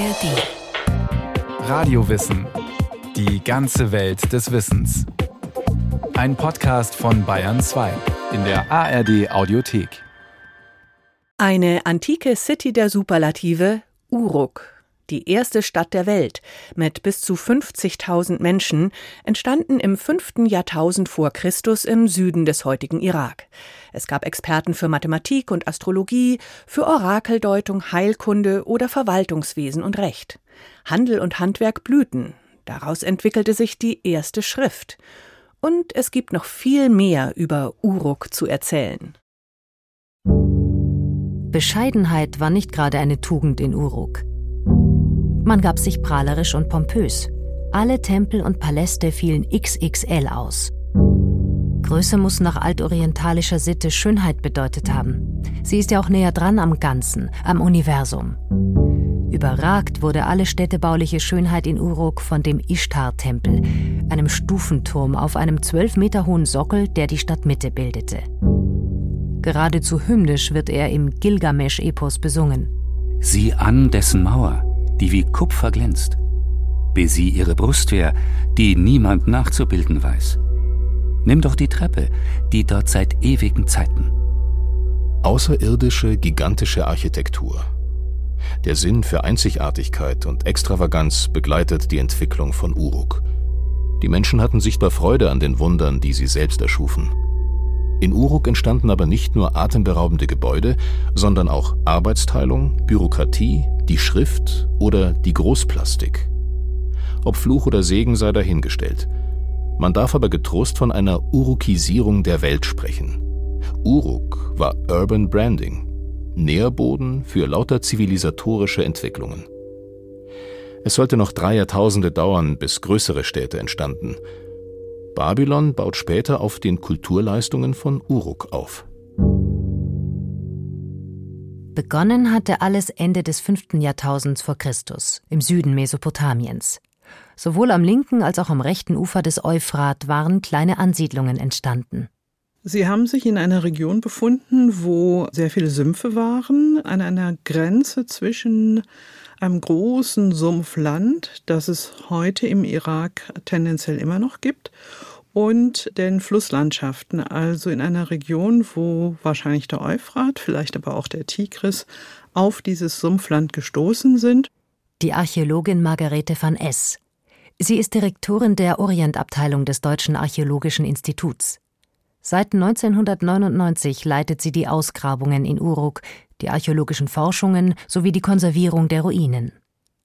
ARD. Radiowissen. Die ganze Welt des Wissens. Ein Podcast von Bayern 2 in der ARD Audiothek. Eine antike City der Superlative, Uruk, die erste Stadt der Welt mit bis zu 50.000 Menschen, entstanden im fünften Jahrtausend vor Christus im Süden des heutigen Irak. Es gab Experten für Mathematik und Astrologie, für Orakeldeutung, Heilkunde oder Verwaltungswesen und Recht. Handel und Handwerk blühten. Daraus entwickelte sich die erste Schrift. Und es gibt noch viel mehr über Uruk zu erzählen. Bescheidenheit war nicht gerade eine Tugend in Uruk. Man gab sich prahlerisch und pompös. Alle Tempel und Paläste fielen XXL aus. Größe muss nach altorientalischer Sitte Schönheit bedeutet haben. Sie ist ja auch näher dran am Ganzen, am Universum. Überragt wurde alle städtebauliche Schönheit in Uruk von dem Ishtar-Tempel, einem Stufenturm auf einem zwölf Meter hohen Sockel, der die Stadtmitte bildete. Geradezu hymnisch wird er im Gilgamesch-Epos besungen. Sieh an dessen Mauer, die wie Kupfer glänzt. Besieh ihre Brustwehr, die niemand nachzubilden weiß. Nimm doch die Treppe, die dort seit ewigen Zeiten. Außerirdische, gigantische Architektur. Der Sinn für Einzigartigkeit und Extravaganz begleitet die Entwicklung von Uruk. Die Menschen hatten sichtbar Freude an den Wundern, die sie selbst erschufen. In Uruk entstanden aber nicht nur atemberaubende Gebäude, sondern auch Arbeitsteilung, Bürokratie, die Schrift oder die Großplastik. Ob Fluch oder Segen sei dahingestellt – man darf aber getrost von einer Urukisierung der Welt sprechen. Uruk war Urban Branding, Nährboden für lauter zivilisatorische Entwicklungen. Es sollte noch drei Jahrtausende dauern, bis größere Städte entstanden. Babylon baut später auf den Kulturleistungen von Uruk auf. Begonnen hatte alles Ende des fünften Jahrtausends vor Christus im Süden Mesopotamiens. Sowohl am linken als auch am rechten Ufer des Euphrat waren kleine Ansiedlungen entstanden. Sie haben sich in einer Region befunden, wo sehr viele Sümpfe waren, an einer Grenze zwischen einem großen Sumpfland, das es heute im Irak tendenziell immer noch gibt, und den Flusslandschaften, also in einer Region, wo wahrscheinlich der Euphrat, vielleicht aber auch der Tigris, auf dieses Sumpfland gestoßen sind. Die Archäologin Margarete van S. Sie ist Direktorin der Orientabteilung des Deutschen Archäologischen Instituts. Seit 1999 leitet sie die Ausgrabungen in Uruk, die archäologischen Forschungen sowie die Konservierung der Ruinen.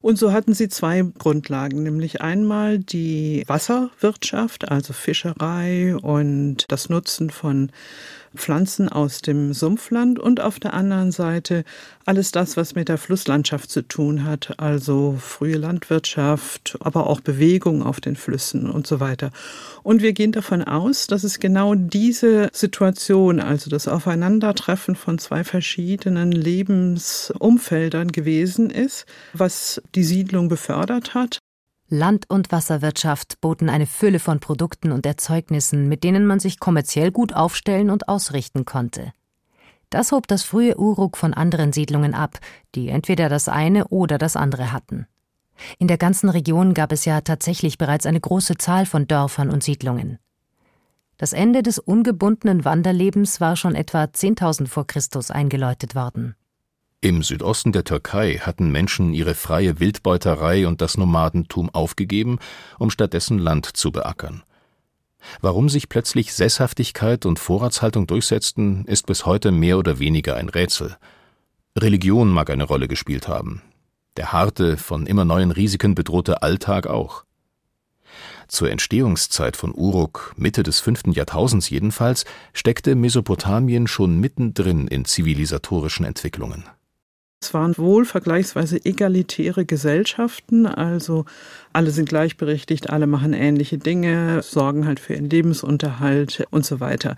Und so hatten sie zwei Grundlagen, nämlich einmal die Wasserwirtschaft, also Fischerei und das Nutzen von Pflanzen aus dem Sumpfland und auf der anderen Seite alles das, was mit der Flusslandschaft zu tun hat, also frühe Landwirtschaft, aber auch Bewegung auf den Flüssen und so weiter. Und wir gehen davon aus, dass es genau diese Situation, also das Aufeinandertreffen von zwei verschiedenen Lebensumfeldern gewesen ist, was die Siedlung befördert hat Land- und Wasserwirtschaft boten eine Fülle von Produkten und Erzeugnissen, mit denen man sich kommerziell gut aufstellen und ausrichten konnte. Das hob das frühe Uruk von anderen Siedlungen ab, die entweder das eine oder das andere hatten. In der ganzen Region gab es ja tatsächlich bereits eine große Zahl von Dörfern und Siedlungen. Das Ende des ungebundenen Wanderlebens war schon etwa 10.000 vor Christus eingeläutet worden. Im Südosten der Türkei hatten Menschen ihre freie Wildbeuterei und das Nomadentum aufgegeben, um stattdessen Land zu beackern. Warum sich plötzlich Sesshaftigkeit und Vorratshaltung durchsetzten, ist bis heute mehr oder weniger ein Rätsel. Religion mag eine Rolle gespielt haben. Der harte, von immer neuen Risiken bedrohte Alltag auch. Zur Entstehungszeit von Uruk, Mitte des fünften Jahrtausends jedenfalls, steckte Mesopotamien schon mittendrin in zivilisatorischen Entwicklungen. Es waren wohl vergleichsweise egalitäre Gesellschaften, also alle sind gleichberechtigt, alle machen ähnliche Dinge, sorgen halt für ihren Lebensunterhalt und so weiter.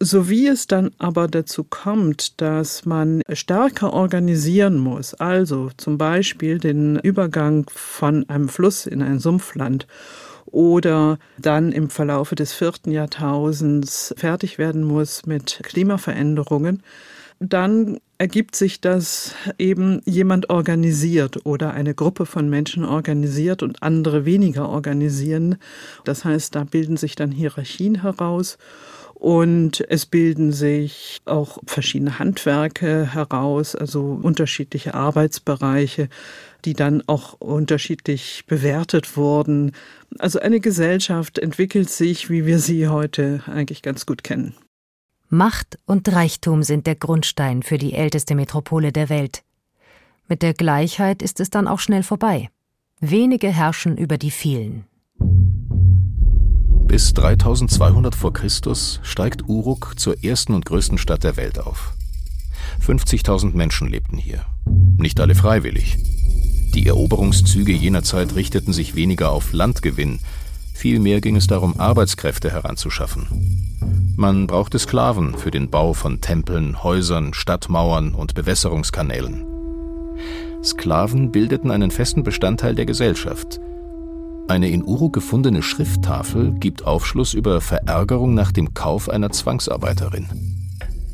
So wie es dann aber dazu kommt, dass man stärker organisieren muss, also zum Beispiel den Übergang von einem Fluss in ein Sumpfland oder dann im Verlaufe des vierten Jahrtausends fertig werden muss mit Klimaveränderungen, dann ergibt sich, dass eben jemand organisiert oder eine Gruppe von Menschen organisiert und andere weniger organisieren. Das heißt, da bilden sich dann Hierarchien heraus. Und es bilden sich auch verschiedene Handwerke heraus, also unterschiedliche Arbeitsbereiche, die dann auch unterschiedlich bewertet wurden. Also eine Gesellschaft entwickelt sich, wie wir sie heute eigentlich ganz gut kennen. Macht und Reichtum sind der Grundstein für die älteste Metropole der Welt. Mit der Gleichheit ist es dann auch schnell vorbei. Wenige herrschen über die vielen. Bis 3200 vor Christus steigt Uruk zur ersten und größten Stadt der Welt auf. 50.000 Menschen lebten hier. Nicht alle freiwillig. Die Eroberungszüge jener Zeit richteten sich weniger auf Landgewinn, vielmehr ging es darum, Arbeitskräfte heranzuschaffen. Man brauchte Sklaven für den Bau von Tempeln, Häusern, Stadtmauern und Bewässerungskanälen. Sklaven bildeten einen festen Bestandteil der Gesellschaft. Eine in Uruk gefundene Schrifttafel gibt Aufschluss über Verärgerung nach dem Kauf einer Zwangsarbeiterin.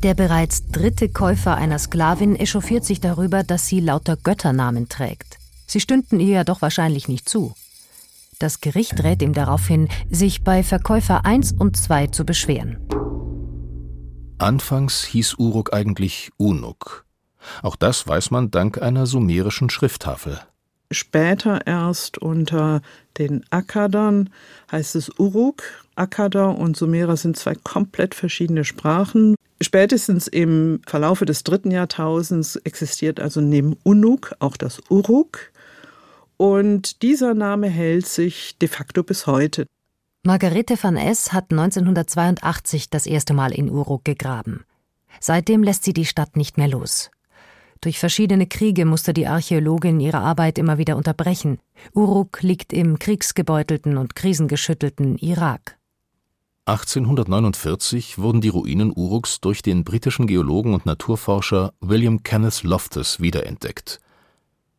Der bereits dritte Käufer einer Sklavin echauffiert sich darüber, dass sie lauter Götternamen trägt. Sie stünden ihr ja doch wahrscheinlich nicht zu. Das Gericht rät ihm daraufhin, sich bei Verkäufer 1 und 2 zu beschweren. Anfangs hieß Uruk eigentlich Unuk. Auch das weiß man dank einer sumerischen Schrifttafel. Später erst unter den Akkadern heißt es Uruk. Akkader und Sumerer sind zwei komplett verschiedene Sprachen. Spätestens im Verlaufe des dritten Jahrtausends existiert also neben Unuk auch das Uruk. Und dieser Name hält sich de facto bis heute. Margarete van S. hat 1982 das erste Mal in Uruk gegraben. Seitdem lässt sie die Stadt nicht mehr los. Durch verschiedene Kriege musste die Archäologin ihre Arbeit immer wieder unterbrechen. Uruk liegt im kriegsgebeutelten und krisengeschüttelten Irak. 1849 wurden die Ruinen Uruks durch den britischen Geologen und Naturforscher William Kenneth Loftus wiederentdeckt.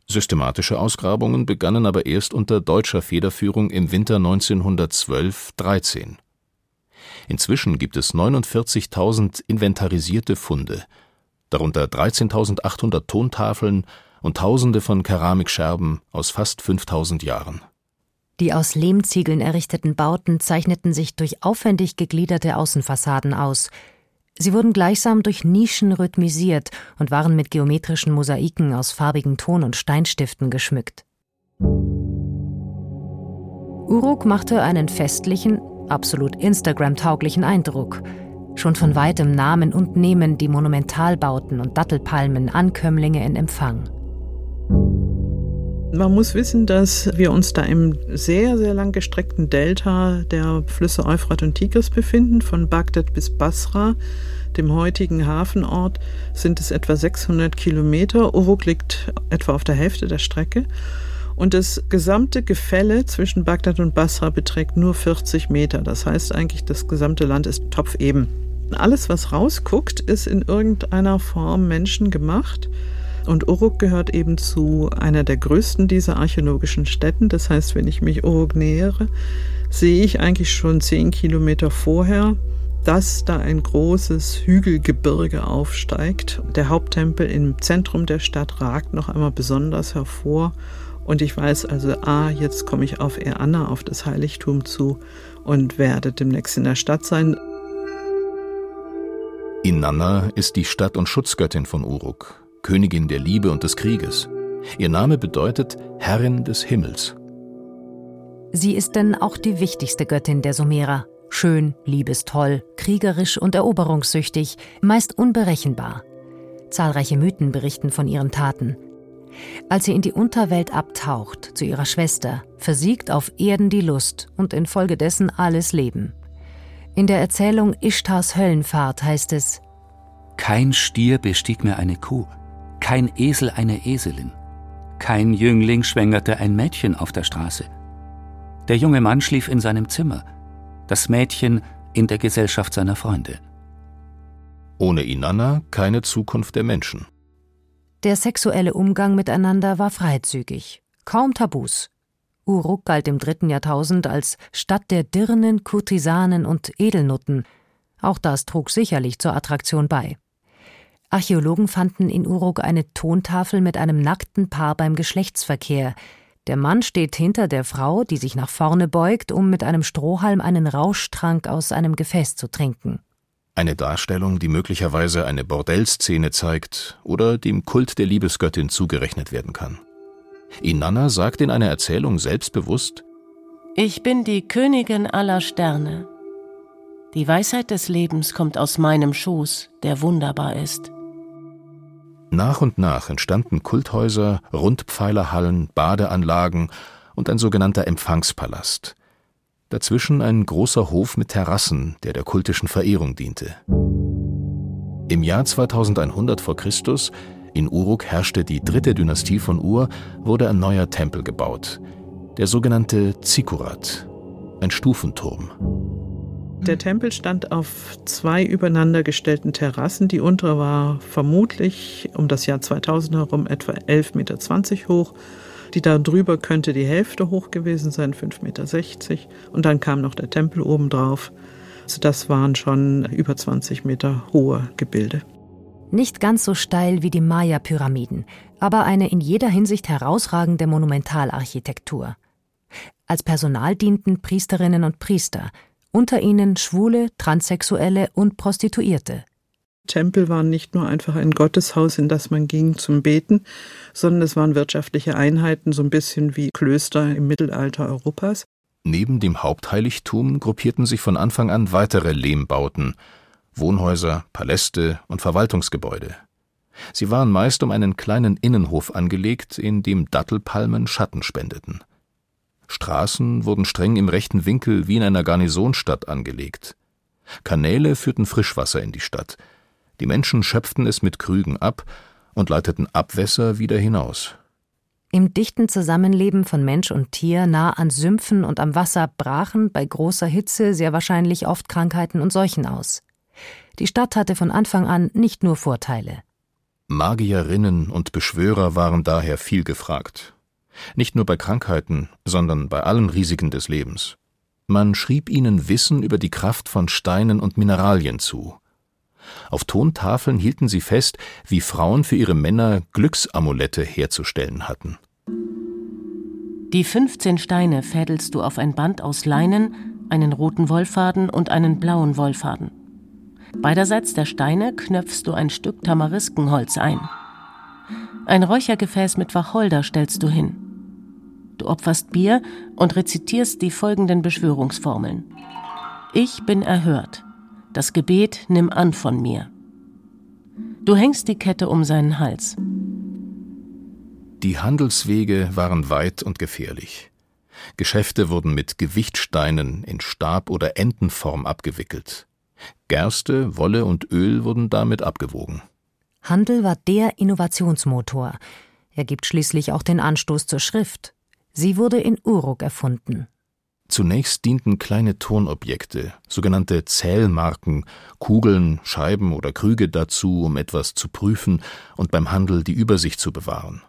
Systematische Ausgrabungen begannen aber erst unter deutscher Federführung im Winter 1912/13. Inzwischen gibt es 49.000 inventarisierte Funde, darunter 13.800 Tontafeln und Tausende von Keramikscherben aus fast 5000 Jahren. Die aus Lehmziegeln errichteten Bauten zeichneten sich durch aufwendig gegliederte Außenfassaden aus, Sie wurden gleichsam durch Nischen rhythmisiert und waren mit geometrischen Mosaiken aus farbigen Ton- und Steinstiften geschmückt. Uruk machte einen festlichen, absolut Instagram-tauglichen Eindruck. Schon von weitem nahmen und nehmen die Monumentalbauten und Dattelpalmen Ankömmlinge in Empfang. Man muss wissen, dass wir uns da im sehr, sehr lang gestreckten Delta der Flüsse Euphrat und Tigris befinden, von Bagdad bis Basra, dem heutigen Hafenort, sind es etwa 600 Kilometer. Uruk liegt etwa auf der Hälfte der Strecke. Und das gesamte Gefälle zwischen Bagdad und Basra beträgt nur 40 Meter. Das heißt eigentlich, das gesamte Land ist topfeben. Alles, was rausguckt, ist in irgendeiner Form menschengemacht. Und Uruk gehört eben zu einer der größten dieser archäologischen Städten. Das heißt, wenn ich mich Uruk nähere, sehe ich eigentlich schon zehn Kilometer vorher, dass da ein großes Hügelgebirge aufsteigt. Der Haupttempel im Zentrum der Stadt ragt noch einmal besonders hervor. Und ich weiß also, ah, jetzt komme ich auf Eanna, auf das Heiligtum zu und werde demnächst in der Stadt sein. Inanna ist die Stadt- und Schutzgöttin von Uruk. Königin der Liebe und des Krieges. Ihr Name bedeutet Herrin des Himmels. Sie ist denn auch die wichtigste Göttin der Sumerer. Schön, liebestoll, kriegerisch und eroberungssüchtig, meist unberechenbar. Zahlreiche Mythen berichten von ihren Taten. Als sie in die Unterwelt abtaucht, zu ihrer Schwester, versiegt auf Erden die Lust und infolgedessen alles Leben. In der Erzählung Ishtars Höllenfahrt heißt es: Kein Stier bestieg mehr eine Kuh, kein Esel eine Eselin. Kein Jüngling schwängerte ein Mädchen auf der Straße. Der junge Mann schlief in seinem Zimmer, das Mädchen in der Gesellschaft seiner Freunde. Ohne Inanna keine Zukunft der Menschen. Der sexuelle Umgang miteinander war freizügig, kaum Tabus. Uruk galt im dritten Jahrtausend als Stadt der Dirnen, Kurtisanen und Edelnutten. Auch das trug sicherlich zur Attraktion bei. Archäologen fanden in Uruk eine Tontafel mit einem nackten Paar beim Geschlechtsverkehr. Der Mann steht hinter der Frau, die sich nach vorne beugt, um mit einem Strohhalm einen Rauschtrank aus einem Gefäß zu trinken. Eine Darstellung, die möglicherweise eine Bordellszene zeigt oder dem Kult der Liebesgöttin zugerechnet werden kann. Inanna sagt in einer Erzählung selbstbewusst: Ich bin die Königin aller Sterne. Die Weisheit des Lebens kommt aus meinem Schoß, der wunderbar ist. Nach und nach entstanden Kulthäuser, Rundpfeilerhallen, Badeanlagen und ein sogenannter Empfangspalast. Dazwischen ein großer Hof mit Terrassen, der der kultischen Verehrung diente. Im Jahr 2100 v. Chr. in Uruk herrschte die dritte Dynastie von Ur, wurde ein neuer Tempel gebaut, der sogenannte Zikurat, ein Stufenturm. Der Tempel stand auf zwei übereinander gestellten Terrassen. Die untere war vermutlich um das Jahr 2000 herum etwa 11,20 Meter hoch. Die da drüber könnte die Hälfte hoch gewesen sein, 5,60 Meter. Und dann kam noch der Tempel obendrauf. Also das waren schon über 20 Meter hohe Gebilde. Nicht ganz so steil wie die Maya-Pyramiden, aber eine in jeder Hinsicht herausragende Monumentalarchitektur. Als Personal dienten Priesterinnen und Priester, unter ihnen Schwule, Transsexuelle und Prostituierte. Tempel waren nicht nur einfach ein Gotteshaus, in das man ging zum Beten, sondern es waren wirtschaftliche Einheiten, so ein bisschen wie Klöster im Mittelalter Europas. Neben dem Hauptheiligtum gruppierten sich von Anfang an weitere Lehmbauten, Wohnhäuser, Paläste und Verwaltungsgebäude. Sie waren meist um einen kleinen Innenhof angelegt, in dem Dattelpalmen Schatten spendeten. Straßen wurden streng im rechten Winkel wie in einer Garnisonstadt angelegt. Kanäle führten Frischwasser in die Stadt. Die Menschen schöpften es mit Krügen ab und leiteten Abwässer wieder hinaus. Im dichten Zusammenleben von Mensch und Tier nah an Sümpfen und am Wasser brachen bei großer Hitze sehr wahrscheinlich oft Krankheiten und Seuchen aus. Die Stadt hatte von Anfang an nicht nur Vorteile. Magierinnen und Beschwörer waren daher viel gefragt. Nicht nur bei Krankheiten, sondern bei allen Risiken des Lebens. Man schrieb ihnen Wissen über die Kraft von Steinen und Mineralien zu. Auf Tontafeln hielten sie fest, wie Frauen für ihre Männer Glücksamulette herzustellen hatten. Die 15 Steine fädelst du auf ein Band aus Leinen, einen roten Wollfaden und einen blauen Wollfaden. Beiderseits der Steine knöpfst du ein Stück Tamariskenholz ein. Ein Räuchergefäß mit Wacholder stellst du hin. Du opferst Bier und rezitierst die folgenden Beschwörungsformeln. Ich bin erhört. Das Gebet nimm an von mir. Du hängst die Kette um seinen Hals. Die Handelswege waren weit und gefährlich. Geschäfte wurden mit Gewichtsteinen in Stab- oder Entenform abgewickelt. Gerste, Wolle und Öl wurden damit abgewogen. Handel war der Innovationsmotor. Er gibt schließlich auch den Anstoß zur Schrift. Sie wurde in Uruk erfunden. Zunächst dienten kleine Tonobjekte, sogenannte Zählmarken, Kugeln, Scheiben oder Krüge dazu, um etwas zu prüfen und beim Handel die Übersicht zu bewahren.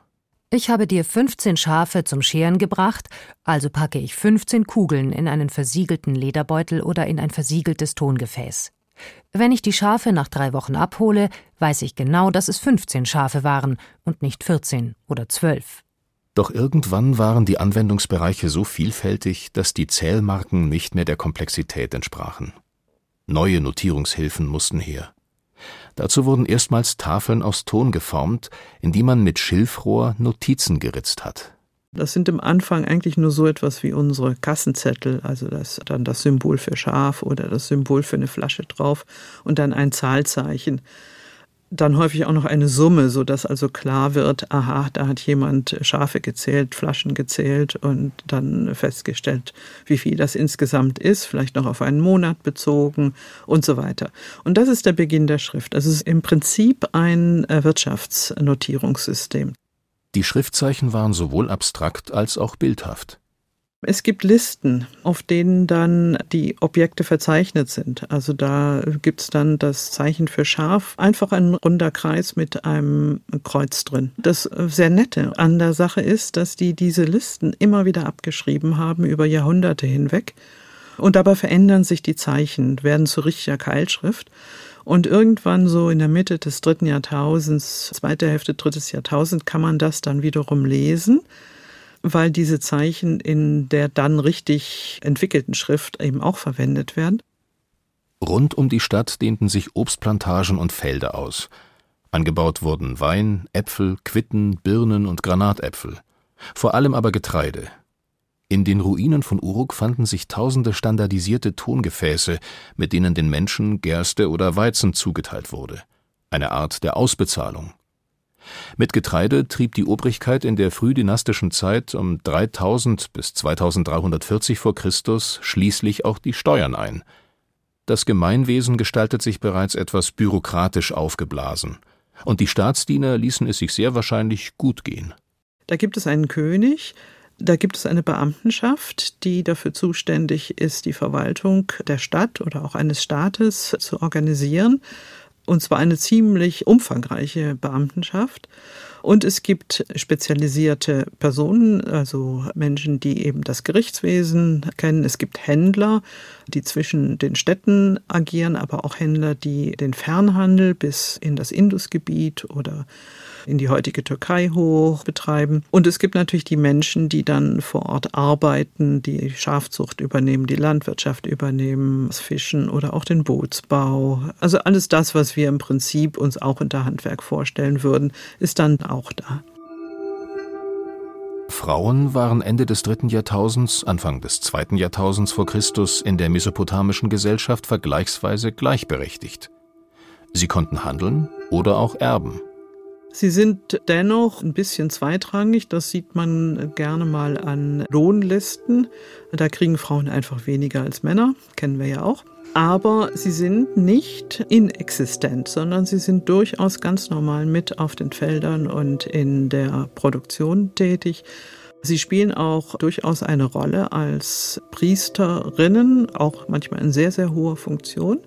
Ich habe dir 15 Schafe zum Scheren gebracht, also packe ich 15 Kugeln in einen versiegelten Lederbeutel oder in ein versiegeltes Tongefäß. Wenn ich die Schafe nach drei Wochen abhole, weiß ich genau, dass es 15 Schafe waren und nicht 14 oder 12. Doch irgendwann waren die Anwendungsbereiche so vielfältig, dass die Zählmarken nicht mehr der Komplexität entsprachen. Neue Notierungshilfen mussten her. Dazu wurden erstmals Tafeln aus Ton geformt, in die man mit Schilfrohr Notizen geritzt hat. Das sind im Anfang eigentlich nur so etwas wie unsere Kassenzettel, also das dann das Symbol für Schaf oder das Symbol für eine Flasche drauf und dann ein Zahlzeichen dann häufig auch noch eine Summe, so dass also klar wird, aha, da hat jemand Schafe gezählt, Flaschen gezählt und dann festgestellt, wie viel das insgesamt ist, vielleicht noch auf einen Monat bezogen und so weiter. Und das ist der Beginn der Schrift. Also es ist im Prinzip ein äh, Wirtschaftsnotierungssystem. Die Schriftzeichen waren sowohl abstrakt als auch bildhaft. Es gibt Listen, auf denen dann die Objekte verzeichnet sind. Also da gibt es dann das Zeichen für Schaf, einfach ein runder Kreis mit einem Kreuz drin. Das sehr nette an der Sache ist, dass die diese Listen immer wieder abgeschrieben haben über Jahrhunderte hinweg. Und dabei verändern sich die Zeichen, werden zu richtiger Keilschrift. Und irgendwann so in der Mitte des dritten Jahrtausends, zweite Hälfte drittes Jahrtausend, kann man das dann wiederum lesen, weil diese Zeichen in der dann richtig entwickelten Schrift eben auch verwendet werden. Rund um die Stadt dehnten sich Obstplantagen und Felder aus. Angebaut wurden Wein, Äpfel, Quitten, Birnen und Granatäpfel. Vor allem aber Getreide. In den Ruinen von Uruk fanden sich tausende standardisierte Tongefäße, mit denen den Menschen Gerste oder Weizen zugeteilt wurde. Eine Art der Ausbezahlung. Mit Getreide trieb die Obrigkeit in der frühdynastischen Zeit um 3000 bis 2340 vor Christus schließlich auch die Steuern ein. Das Gemeinwesen gestaltet sich bereits etwas bürokratisch aufgeblasen, und die Staatsdiener ließen es sich sehr wahrscheinlich gut gehen. Da gibt es einen König, da gibt es eine Beamtenschaft, die dafür zuständig ist, die Verwaltung der Stadt oder auch eines Staates zu organisieren. Und zwar eine ziemlich umfangreiche Beamtenschaft. Und es gibt spezialisierte Personen, also Menschen, die eben das Gerichtswesen kennen. Es gibt Händler, die zwischen den Städten agieren, aber auch Händler, die den Fernhandel bis in das Indusgebiet oder in die heutige Türkei hoch betreiben. Und es gibt natürlich die Menschen, die dann vor Ort arbeiten, die Schafzucht übernehmen, die Landwirtschaft übernehmen, das Fischen oder auch den Bootsbau. Also alles das, was wir im Prinzip uns auch unter Handwerk vorstellen würden, ist dann auch da. Frauen waren Ende des dritten Jahrtausends, Anfang des zweiten Jahrtausends vor Christus in der mesopotamischen Gesellschaft vergleichsweise gleichberechtigt. Sie konnten handeln oder auch erben. Sie sind dennoch ein bisschen zweitrangig. Das sieht man gerne mal an Lohnlisten. Da kriegen Frauen einfach weniger als Männer, kennen wir ja auch. Aber sie sind nicht inexistent, sondern sie sind durchaus ganz normal mit auf den Feldern und in der Produktion tätig. Sie spielen auch durchaus eine Rolle als Priesterinnen, auch manchmal in sehr, sehr hoher Funktion.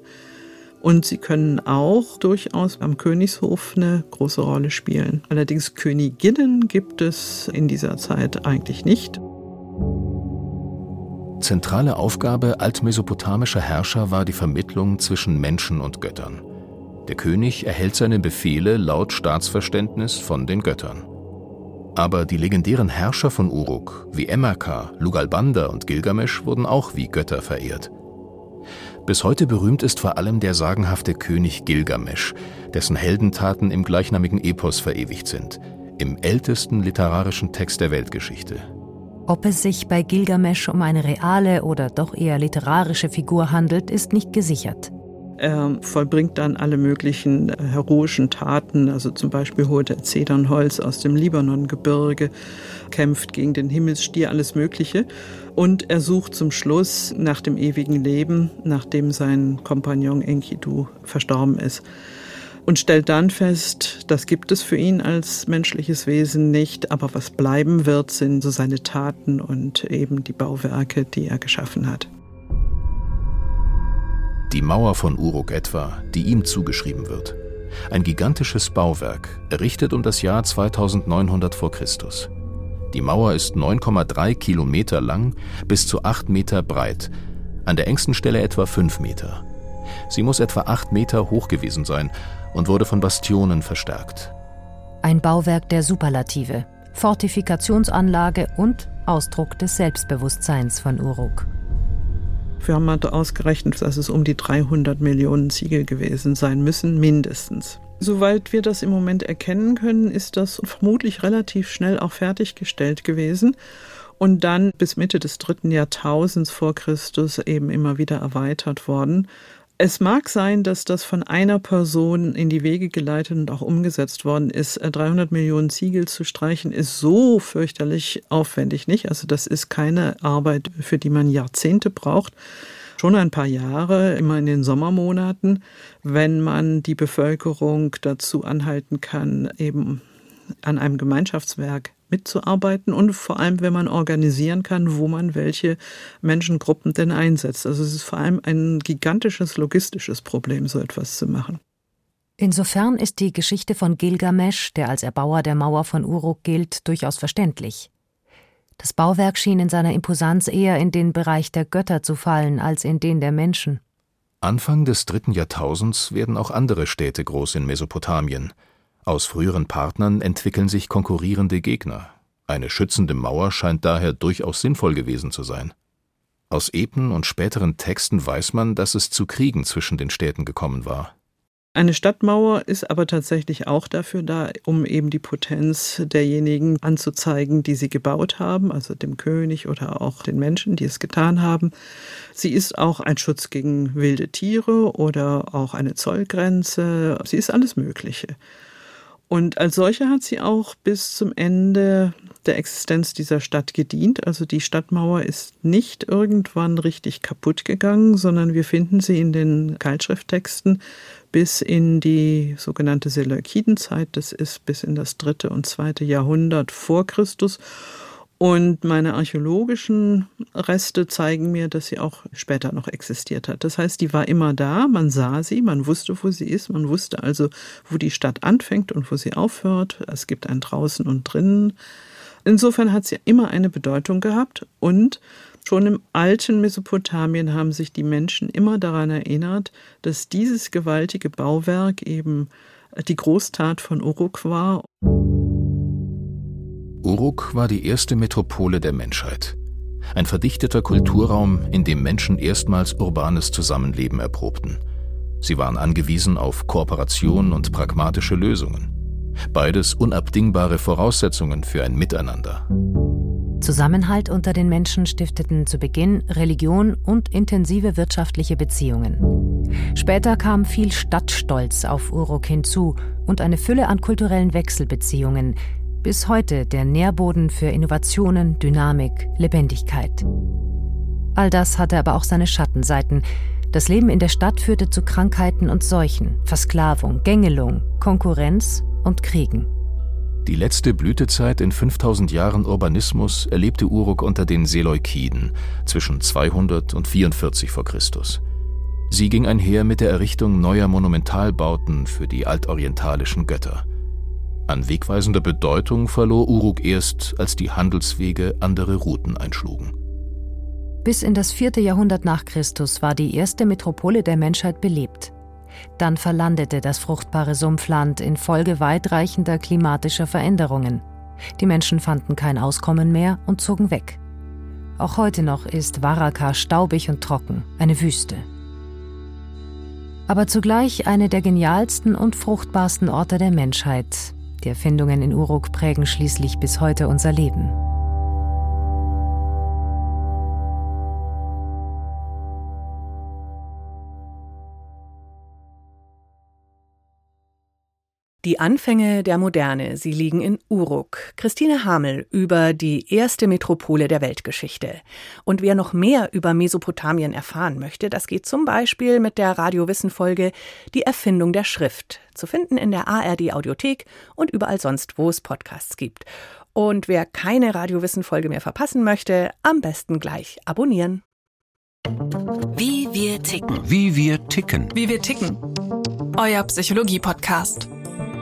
Und sie können auch durchaus am Königshof eine große Rolle spielen. Allerdings Königinnen gibt es in dieser Zeit eigentlich nicht. Zentrale Aufgabe altmesopotamischer Herrscher war die Vermittlung zwischen Menschen und Göttern. Der König erhält seine Befehle laut Staatsverständnis von den Göttern. Aber die legendären Herrscher von Uruk, wie Emmerka, Lugalbanda und Gilgamesch, wurden auch wie Götter verehrt. Bis heute berühmt ist vor allem der sagenhafte König Gilgamesch, dessen Heldentaten im gleichnamigen Epos verewigt sind, im ältesten literarischen Text der Weltgeschichte. Ob es sich bei Gilgamesch um eine reale oder doch eher literarische Figur handelt, ist nicht gesichert. Er vollbringt dann alle möglichen äh, heroischen Taten, also zum Beispiel holt er Zedernholz aus dem Libanongebirge, kämpft gegen den Himmelsstier, alles Mögliche. Und er sucht zum Schluss nach dem ewigen Leben, nachdem sein Kompagnon Enkidu verstorben ist. Und stellt dann fest, das gibt es für ihn als menschliches Wesen nicht, aber was bleiben wird, sind so seine Taten und eben die Bauwerke, die er geschaffen hat. Die Mauer von Uruk etwa, die ihm zugeschrieben wird. Ein gigantisches Bauwerk, errichtet um das Jahr 2900 vor Christus. Die Mauer ist 9,3 Kilometer lang, bis zu 8 Meter breit, an der engsten Stelle etwa 5 Meter. Sie muss etwa 8 Meter hoch gewesen sein und wurde von Bastionen verstärkt. Ein Bauwerk der Superlative, Fortifikationsanlage und Ausdruck des Selbstbewusstseins von Uruk. Wir haben mal ausgerechnet, dass es um die 300 Millionen Ziegel gewesen sein müssen, mindestens. Soweit wir das im Moment erkennen können, ist das vermutlich relativ schnell auch fertiggestellt gewesen und dann bis Mitte des dritten Jahrtausends vor Christus eben immer wieder erweitert worden. Es mag sein, dass das von einer Person in die Wege geleitet und auch umgesetzt worden ist. 300 äh, Millionen Ziegel zu streichen ist so fürchterlich aufwendig nicht. Also das ist keine Arbeit, für die man Jahrzehnte braucht. Schon ein paar Jahre, immer in den Sommermonaten, wenn man die Bevölkerung dazu anhalten kann, eben an einem Gemeinschaftswerk mitzuarbeiten und vor allem, wenn man organisieren kann, wo man welche Menschengruppen denn einsetzt. Also es ist vor allem ein gigantisches logistisches Problem, so etwas zu machen. Insofern ist die Geschichte von Gilgamesch, der als Erbauer der Mauer von Uruk gilt, durchaus verständlich. Das Bauwerk schien in seiner Imposanz eher in den Bereich der Götter zu fallen als in den der Menschen. Anfang des dritten Jahrtausends werden auch andere Städte groß in Mesopotamien. Aus früheren Partnern entwickeln sich konkurrierende Gegner. Eine schützende Mauer scheint daher durchaus sinnvoll gewesen zu sein. Aus Epen und späteren Texten weiß man, dass es zu Kriegen zwischen den Städten gekommen war. Eine Stadtmauer ist aber tatsächlich auch dafür da, um eben die Potenz derjenigen anzuzeigen, die sie gebaut haben, also dem König oder auch den Menschen, die es getan haben. Sie ist auch ein Schutz gegen wilde Tiere oder auch eine Zollgrenze. Sie ist alles Mögliche. Und als solche hat sie auch bis zum Ende der Existenz dieser Stadt gedient. Also die Stadtmauer ist nicht irgendwann richtig kaputt gegangen, sondern wir finden sie in den Keilschrifttexten bis in die sogenannte Seleukidenzeit. Das ist bis in das dritte und zweite Jahrhundert vor Christus. Und meine archäologischen Reste zeigen mir, dass sie auch später noch existiert hat. Das heißt, die war immer da, man sah sie, man wusste, wo sie ist, man wusste also, wo die Stadt anfängt und wo sie aufhört. Es gibt ein draußen und drinnen. Insofern hat sie immer eine Bedeutung gehabt und Schon im alten Mesopotamien haben sich die Menschen immer daran erinnert, dass dieses gewaltige Bauwerk eben die Großtat von Uruk war. Uruk war die erste Metropole der Menschheit. Ein verdichteter Kulturraum, in dem Menschen erstmals urbanes Zusammenleben erprobten. Sie waren angewiesen auf Kooperation und pragmatische Lösungen. Beides unabdingbare Voraussetzungen für ein Miteinander. Zusammenhalt unter den Menschen stifteten zu Beginn Religion und intensive wirtschaftliche Beziehungen. Später kam viel Stadtstolz auf Uruk hinzu und eine Fülle an kulturellen Wechselbeziehungen, bis heute der Nährboden für Innovationen, Dynamik, Lebendigkeit. All das hatte aber auch seine Schattenseiten. Das Leben in der Stadt führte zu Krankheiten und Seuchen, Versklavung, Gängelung, Konkurrenz und Kriegen. Die letzte Blütezeit in 5000 Jahren Urbanismus erlebte Uruk unter den Seleukiden zwischen 200 und 44 v. Chr. Sie ging einher mit der Errichtung neuer Monumentalbauten für die altorientalischen Götter. An wegweisender Bedeutung verlor Uruk erst, als die Handelswege andere Routen einschlugen. Bis in das vierte Jahrhundert nach Christus war die erste Metropole der Menschheit belebt. Dann verlandete das fruchtbare Sumpfland infolge weitreichender klimatischer Veränderungen. Die Menschen fanden kein Auskommen mehr und zogen weg. Auch heute noch ist Waraka staubig und trocken, eine Wüste. Aber zugleich eine der genialsten und fruchtbarsten Orte der Menschheit, die Erfindungen in Uruk prägen schließlich bis heute unser Leben. Die Anfänge der Moderne, sie liegen in Uruk. Christine Hamel über die erste Metropole der Weltgeschichte. Und wer noch mehr über Mesopotamien erfahren möchte, das geht zum Beispiel mit der Radiowissen-Folge Die Erfindung der Schrift, zu finden in der ARD Audiothek und überall sonst, wo es Podcasts gibt. Und wer keine Radiowissen-Folge mehr verpassen möchte, am besten gleich abonnieren. Wie wir ticken. Wie wir ticken. Wie wir ticken. Euer Psychologie-Podcast.